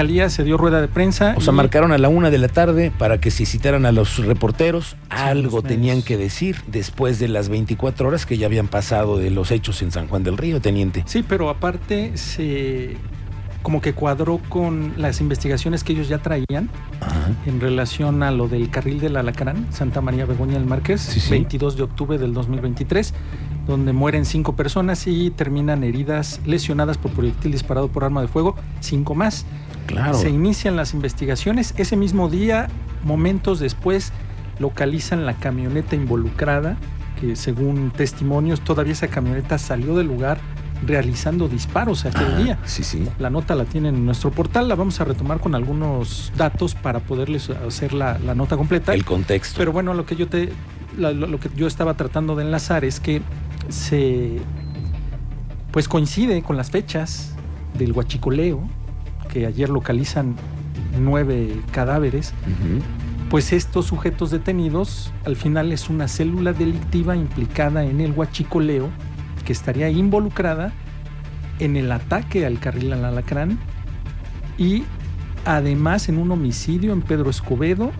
fiscalía se dio rueda de prensa. O sea, y- marcaron a la una de la tarde para que se citaran a los reporteros. Algo tenían que decir después de las 24 horas que ya habían pasado de los hechos en San Juan del Río, teniente. Sí, pero aparte se como que cuadró con las investigaciones que ellos ya traían Ajá. en relación a lo del carril del Alacrán, Santa María Begoña del Márquez, Sí, sí. 22 de octubre del 2023, donde mueren cinco personas y terminan heridas, lesionadas por proyectil disparado por arma de fuego, cinco más. Claro. Se inician las investigaciones. Ese mismo día, momentos después, localizan la camioneta involucrada, que según testimonios, todavía esa camioneta salió del lugar realizando disparos aquel Ajá, día. Sí, sí. La nota la tienen en nuestro portal, la vamos a retomar con algunos datos para poderles hacer la, la nota completa. El contexto. Pero bueno, lo que yo te la- lo que yo estaba tratando de enlazar es que se pues coincide con las fechas del huachicoleo, que ayer localizan nueve cadáveres, pues estos sujetos detenidos al final es una célula delictiva implicada en el huachicoleo que estaría involucrada en el ataque al carril al alacrán y además en un homicidio en Pedro Escobedo.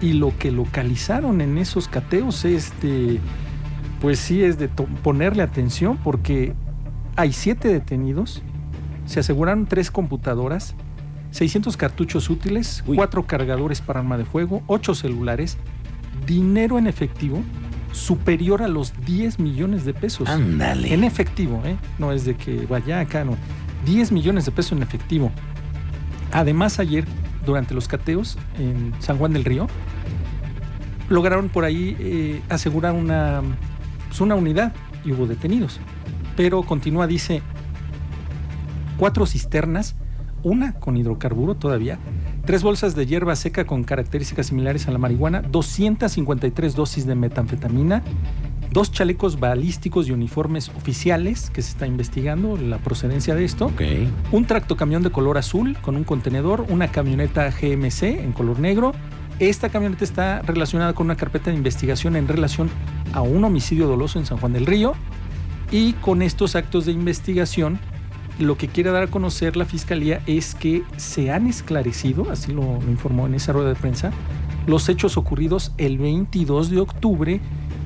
Y lo que localizaron en esos cateos es de pues sí es de ponerle atención porque hay siete detenidos se aseguraron tres computadoras 600 cartuchos útiles, Uy. cuatro cargadores para arma de fuego, ocho celulares, dinero en efectivo superior a los 10 millones de pesos. Ándale. En efectivo, ¿eh? No es de que vaya acá, no. 10 millones de pesos en efectivo. Además, ayer, durante los cateos en San Juan del Río, lograron por ahí eh, asegurar una, pues, una unidad y hubo detenidos. Pero continúa, dice, cuatro cisternas, una con hidrocarburo todavía, tres bolsas de hierba seca con características similares a la marihuana, 253 dosis de metanfetamina, dos chalecos balísticos y uniformes oficiales que se está investigando la procedencia de esto, un tractocamión de color azul con un contenedor, una camioneta GMC en color negro. Esta camioneta está relacionada con una carpeta de investigación en relación a un homicidio doloso en San Juan del Río. Y con estos actos de investigación, lo que quiere dar a conocer la Fiscalía es que se han esclarecido, así lo, informó en esa rueda de prensa, los hechos ocurridos el 22 de octubre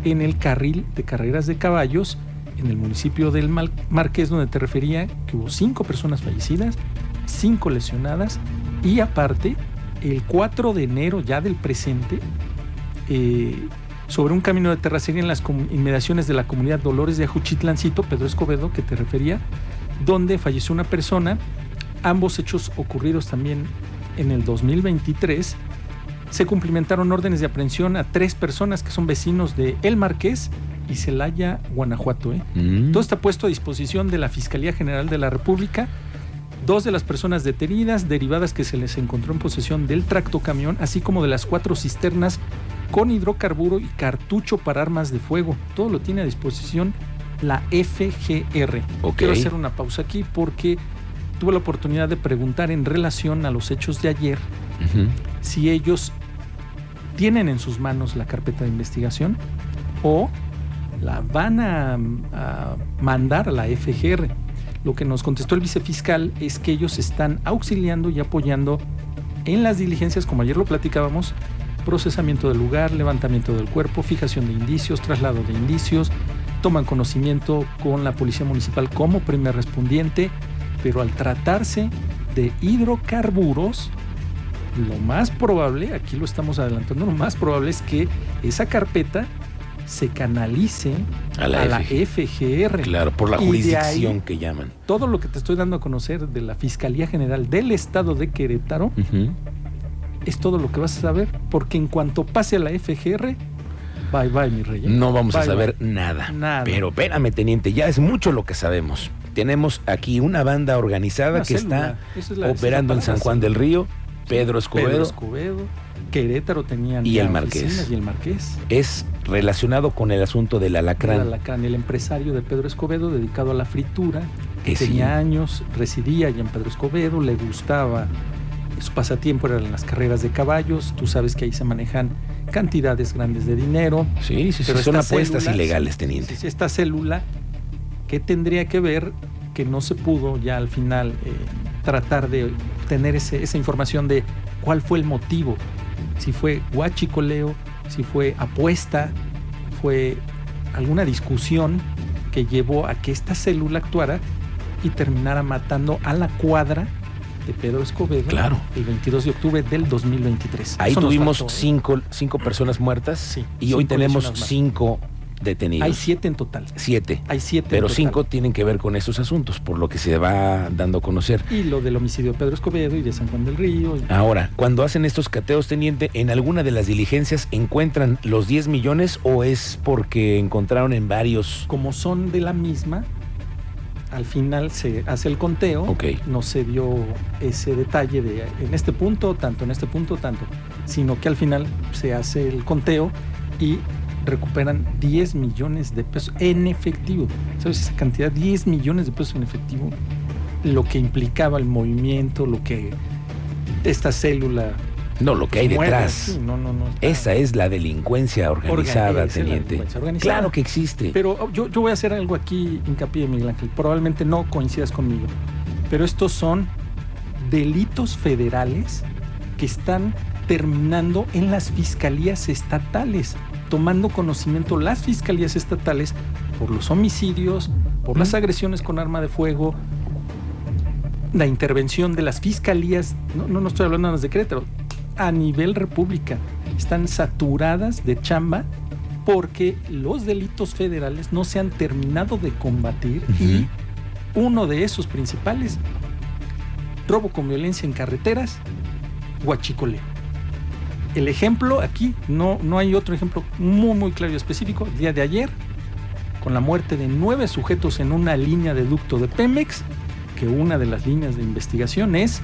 en el carril de carreras de caballos en el municipio del Marqués, donde te refería que hubo cinco personas fallecidas, cinco lesionadas y aparte, el 4 de enero ya del presente, eh, sobre un camino de terracería en las inmediaciones de la comunidad Dolores de Ajuchitlancito, Pedro Escobedo, que te refería, donde falleció una persona. Ambos hechos ocurridos también en el 2023. Se cumplimentaron órdenes de aprehensión a tres personas que son vecinos de El Marqués y Celaya, Guanajuato. ¿eh? Mm. Todo está puesto a disposición de la Fiscalía General de la República. Dos de las personas detenidas, derivadas que se les encontró en posesión del tractocamión, así como de las cuatro cisternas con hidrocarburo y cartucho para armas de fuego. Todo lo tiene a disposición la FGR. Quiero hacer una pausa aquí porque tuve la oportunidad de preguntar en relación a los hechos de ayer si ellos tienen en sus manos la carpeta de investigación o la van a, a mandar a la FGR. Lo que nos contestó el vicefiscal es que ellos están auxiliando y apoyando en las diligencias, como ayer lo platicábamos, procesamiento del lugar, levantamiento del cuerpo, fijación de indicios, traslado de indicios, toman conocimiento con la Policía Municipal como primer respondiente, pero al tratarse de hidrocarburos, lo más probable, aquí lo estamos adelantando, lo más probable es que esa carpeta se canalice A a la la, FG. FGR. Claro, por la jurisdicción ahí- que llaman. Todo lo que te estoy dando a conocer de la Fiscalía General del Estado de Querétaro es todo lo que vas a saber, porque en cuanto pase a la FGR, bye bye, mi rey. No vamos a saber nada. Nada. Pero espérame, teniente, ya es mucho lo que sabemos. Tenemos aquí una banda organizada Una que célula. está es operando en San Juan del Río. Pedro Escobedo Pedro Escobedo, Querétaro tenían Y el Marqués. Y el Marqués. es relacionado con el asunto del El alacrán. El empresario de Pedro Escobedo dedicado a la fritura, Que sí. tenía años, residía allá en Pedro Escobedo, le gustaba, su pasatiempo eran las carreras de caballos, tú sabes que ahí se manejan cantidades grandes de dinero. Sí, sí, sí, Pero son estas apuestas ilegales, teniente. Esta célula, ¿qué tendría que ver que no se pudo ya al final eh, tratar de obtener ese- esa información de cuál fue el motivo, si fue guachicoleo, si fue apuesta, fue alguna discusión que llevó a que esta célula actuara y terminara matando a la cuadra de Pedro Escobedo Claro. el 22 de octubre del 2023. Ahí Eso tuvimos faltó, ¿eh? cinco, cinco personas muertas Sí, y hoy tenemos cinco detenidos. Hay siete en total. Siete. Hay siete. en Pero total. cinco tienen que ver con esos asuntos, por lo que se va dando a conocer. Y lo del homicidio de Pedro Escobedo y de San Juan del Río. y- Ahora, cuando hacen estos cateos, teniente, ¿en alguna de las diligencias encuentran los 10 millones o es porque encontraron en varios? como son de la misma, al final se hace el conteo. Ok. No se dio ese detalle de en este punto, tanto, en este punto, tanto. Sino que al final se hace el conteo y recuperan 10 millones de pesos en efectivo. ¿Sabes esa cantidad? 10 millones de pesos en efectivo. Lo que implicaba el movimiento, lo que esta célula No, lo que hay detrás. sí, no, no, no, Esa es la delincuencia organizada, Orga- esa es la teniente. delincuencia organizada. Claro que existe. Pero oh, yo, yo voy a hacer algo aquí, hincapié, Miguel Ángel. Probablemente no coincidas conmigo. Pero estos son delitos federales que están terminando en las fiscalías estatales, tomando conocimiento las fiscalías estatales por los homicidios, por las agresiones con arma de fuego, la intervención de las fiscalías, no, no, no estoy hablando de Querétaro, a nivel república, están saturadas de chamba porque los delitos federales no se han terminado de combatir y uno de esos principales, robo con violencia en carreteras, huachicoleo. El ejemplo aquí, no, no hay otro ejemplo muy, muy claro y específico. Día de ayer, con la muerte de nueve sujetos en una línea de ducto de Pemex, que una de las líneas de investigación es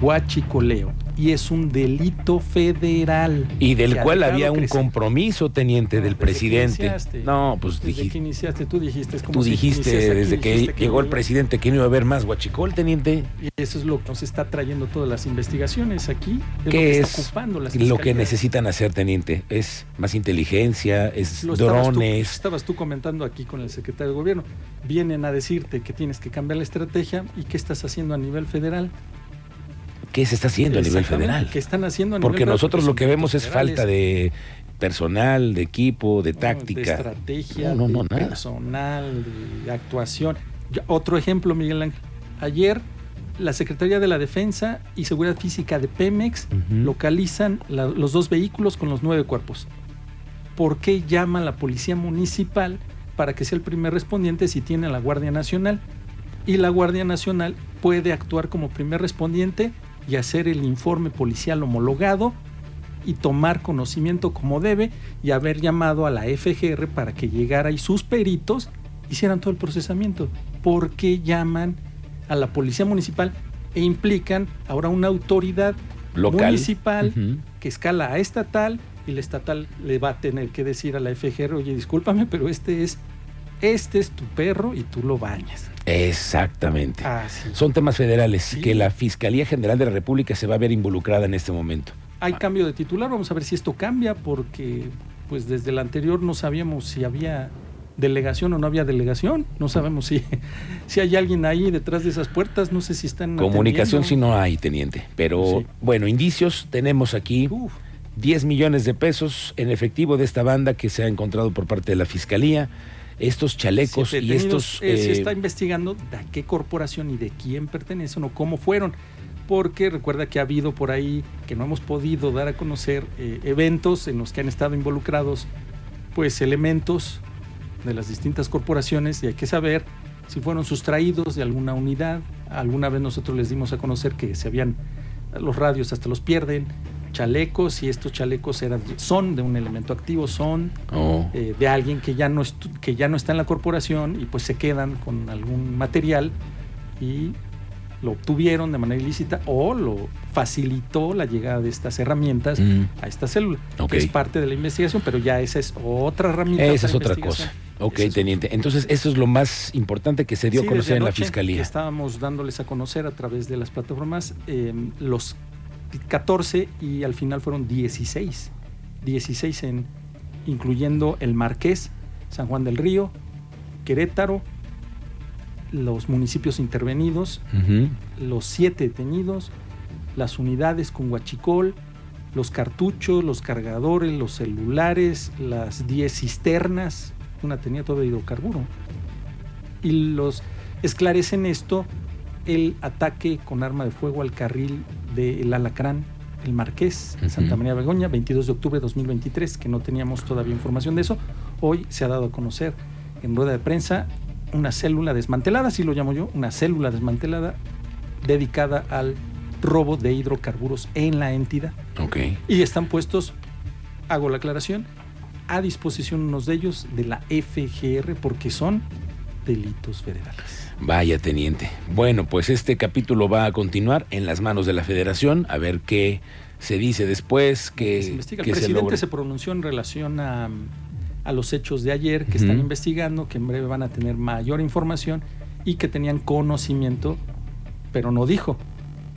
huachicoleo. Y es un delito federal. Y del cual había un compromiso, teniente, No, del presidente. No, pues Desde dije- que iniciaste, tú dijiste. Es como tú dijiste aquí, desde que dijiste llegó el presidente que no iba a haber más huachicol, teniente. Y eso es lo que nos está trayendo todas las investigaciones aquí. Es lo ¿Qué que es está ocupando las lo que necesitan hacer, teniente? ¿Es más inteligencia? ¿Es Lo estabas tú- drones? estabas tú comentando aquí con el secretario de gobierno. Vienen a decirte que tienes que cambiar la estrategia y qué estás haciendo a nivel federal. ¿Qué se está haciendo a nivel federal? ¿Qué están haciendo a nivel Porque nosotros lo son que vemos es falta de personal, de equipo, de ¿no? táctica. De estrategia, No, no, de personal, de actuación. Otro ejemplo, Miguel Ángel. Ayer la Secretaría de la Defensa y Seguridad Física de Pemex localizan la- los dos vehículos con los nueve cuerpos. ¿Por qué llama la Policía Municipal para que sea el primer respondiente si tiene a la Guardia Nacional? Y la Guardia Nacional puede actuar como primer respondiente y hacer el informe policial homologado y tomar conocimiento como debe y haber llamado a la FGR para que llegara y sus peritos hicieran todo el procesamiento. ¿Por qué llaman a la Policía Municipal e implican ahora una autoridad Local. municipal que escala a estatal y la estatal le va a tener que decir a la FGR, oye, discúlpame, pero este es, este es tu perro y tú lo bañas. Exactamente. Así. Son temas federales Sí. que la Fiscalía General de la República se va a ver involucrada en este momento. Hay cambio de titular, vamos a ver si esto cambia, porque pues desde el anterior no sabíamos si había delegación o no había delegación, no sabemos si, si hay alguien ahí detrás de esas puertas, no sé si están... Comunicación si no hay, teniente. Pero Sí. bueno, indicios tenemos aquí. Uf, 10 millones de pesos en efectivo de esta banda que se ha encontrado por parte de la Fiscalía. Estos chalecos y estos... eh, se eh, está investigando de a qué corporación y de quién pertenecen o cómo fueron. Porque recuerda que ha habido por ahí que no hemos podido dar a conocer eh, eventos en los que han estado involucrados pues elementos de las distintas corporaciones y hay que saber si fueron sustraídos de alguna unidad. Alguna vez nosotros les dimos a conocer que se habían los radios hasta los pierden, chalecos y estos chalecos eran son de un elemento activo, son oh, eh, de alguien que ya no que ya no está en la corporación y pues se quedan con algún material y lo obtuvieron de manera ilícita o lo facilitó la llegada de estas herramientas mm, a esta célula, que es parte de la investigación, pero ya esa es otra herramienta. esa es otra cosa. Ok, es teniente. Entonces, eso es lo más importante que se dio Sí, a conocer en la Fiscalía. Estábamos dándoles a conocer a través de las plataformas eh, los 14 y al final fueron 16. 16 en, incluyendo el Marqués, San Juan del Río, Querétaro, los municipios intervenidos, los siete detenidos, las unidades con huachicol, los cartuchos, los cargadores, los celulares, las 10 cisternas, una tenía todo de hidrocarburo. Y los esclarecen esto el ataque con arma de fuego al carril del Alacrán, el Marqués, en Santa. María Begoña, 22 de octubre de 2023, que no teníamos todavía información de eso. Hoy se ha dado a conocer en rueda de prensa una célula desmantelada, así lo llamo yo, una célula desmantelada dedicada al robo de hidrocarburos en la entidad. Ok. Y están puestos, hago la aclaración, a disposición unos de ellos de la FGR porque son delitos federales. Vaya, teniente. Bueno, pues este capítulo va a continuar en las manos de la federación, a ver qué se dice después, que se investiga. qué El presidente se, pronunció en relación a, a los hechos de ayer que están investigando, que en breve van a tener mayor información y que tenían conocimiento, pero no dijo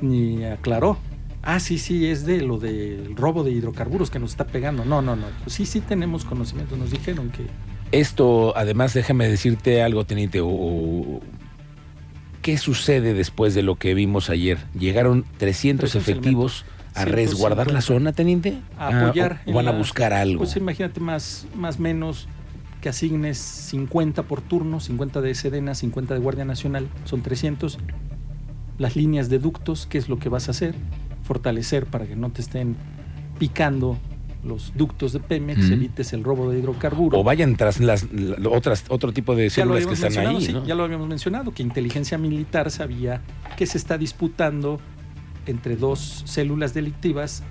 ni aclaró. Ah, sí, sí, es de lo del robo de hidrocarburos que nos está pegando. No, no, no. Pues sí, sí tenemos conocimiento. Nos dijeron que Esto, además, déjame decirte algo, teniente. o- o- ¿Qué sucede después de lo que vimos ayer? ¿Llegaron 300 300 efectivos a 150. resguardar la zona, teniente? a Ah, apoyar. o en van a buscar algo. Pues imagínate más, más menos que asignes 50 por turno, 50 de Sedena, 50 de Guardia Nacional, son 300. Las líneas de ductos, ¿qué es lo que vas a hacer? Fortalecer para que no te estén picando los ductos de Pemex, Ujú. evites el robo de hidrocarburos. o vayan tras las la- otras otro tipo de células que están ahí, sí, ¿no? ya lo habíamos mencionado, que inteligencia militar sabía que se está disputando entre dos células delictivas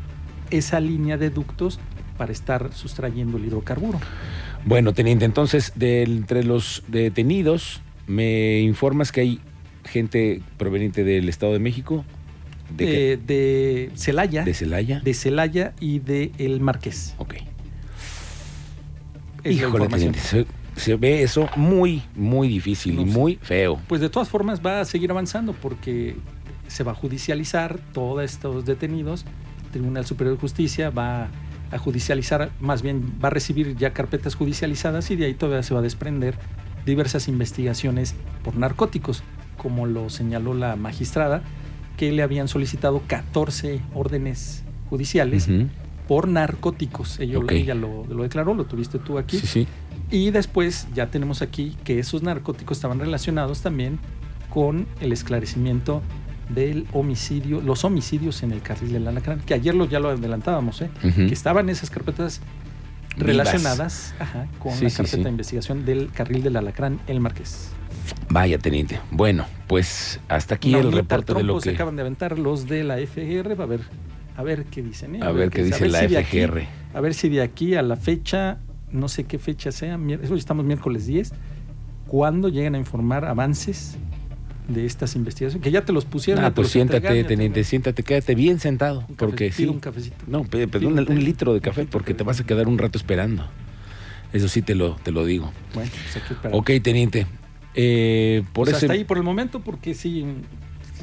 esa línea de ductos para estar sustrayendo el hidrocarburo. Bueno, teniente, entonces, de entre los detenidos, me informas que hay gente proveniente del Estado de México, de, qué? De, Celaya, de Celaya. de Celaya y de El Marqués. ok. Es Híjole, teniente, se, se ve eso muy, muy difícil y No muy feo. Pues de todas formas va a seguir avanzando porque se va a judicializar todos estos detenidos. El Tribunal Superior de Justicia va a judicializar, más bien va a recibir ya carpetas judicializadas y de ahí todavía se va a desprender diversas investigaciones por narcóticos, como lo señaló la magistrada, que le habían solicitado 14 órdenes judiciales por narcóticos. Ella, Ok. ella lo, lo declaró, lo tuviste tú aquí. Sí, sí. Y después ya tenemos aquí que esos narcóticos estaban relacionados también con el esclarecimiento del homicidio, los homicidios en el carril del Alacrán, que ayer lo, ya lo adelantábamos, ¿eh? Que estaban esas carpetas relacionadas ajá, con Sí, la sí, carpeta sí. de investigación del carril del Alacrán, el Marqués. Vaya, teniente. Bueno, pues hasta aquí el reporte de lo trompo se que... acaban de aventar los de la FGR, va a ver, a ver qué dicen. ¿eh? A ver qué dice la si aquí- FGR. a ver si de aquí a la fecha, no sé qué fecha sea, estamos miércoles 10, cuando llegan a informar avances de estas investigaciones, que ya te los pusieron. Ah, pues siéntate, te- teniente, siéntate, quédate bien sentado, un porque sí. un cafecito. No, perdón, un un litro de café, porque te vas a quedar un rato esperando. Eso sí te lo, te lo digo. Bueno, pues aquí. Ok, teniente. Eh, por Pues ese... hasta ahí por el momento, porque sí.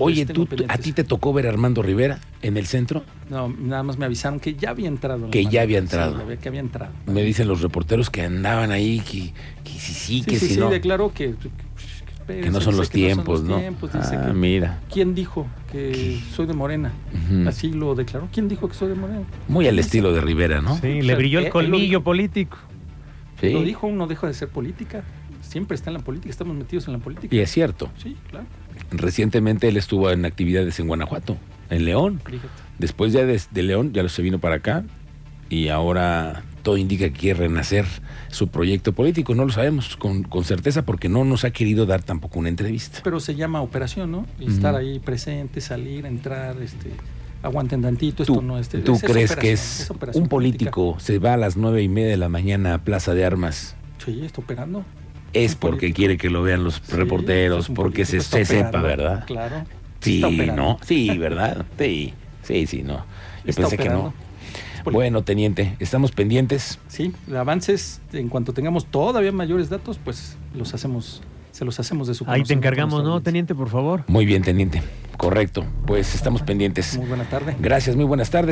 Oye, ¿tú, ¿a ti te tocó ver a Armando Rivera en el centro? No, nada más me avisaron que ya había entrado. en Que ya había Sí, entrado. la ve- que había entrado. Me dicen los reporteros que andaban ahí, que, que sí, sí, Sí, que sí, si sí, no, declaró que, que no son los tiempos, ¿no? tiempos, dice Ah, que- mira. ¿Quién dijo que soy de Morena? Así lo declaró. ¿Quién dijo que soy de Morena? Muy al estilo de Rivera, ¿no? Sí, O le sea, brilló el lo colmillo político. Sí. Lo dijo, uno deja de ser política. Siempre está en la política, estamos metidos en la política. Y es cierto. Sí, claro. Recientemente él estuvo en actividades en Guanajuato, en León. Fíjate. Después ya de, de León, ya se vino para acá. Y ahora todo indica que quiere renacer su proyecto político. No lo sabemos con, con certeza porque no nos ha querido dar tampoco una entrevista. Pero se llama operación, ¿no? Y Ujú. Estar ahí presente, salir, entrar, este, aguanten tantito, esto ¿Tú, no este, tú es- es crees que es, un político se va a las nueve y media de la mañana a Plaza de Armas? política. Sí, está operando. Es porque quiere que lo vean los Sí, reporteros, porque se, se sepa. ¿verdad? Claro. Sí. ¿no? Sí, ¿verdad? Sí, sí, sí, no. Yo Está pensé que no. Bueno, teniente, estamos pendientes. Sí, avances, en cuanto tengamos todavía mayores datos, pues los hacemos, se los hacemos de su Ahí te encargamos, ¿no, teniente, por favor? Muy bien, teniente. Correcto. Pues estamos pendientes. Muy buena tarde. Gracias, muy buenas tardes.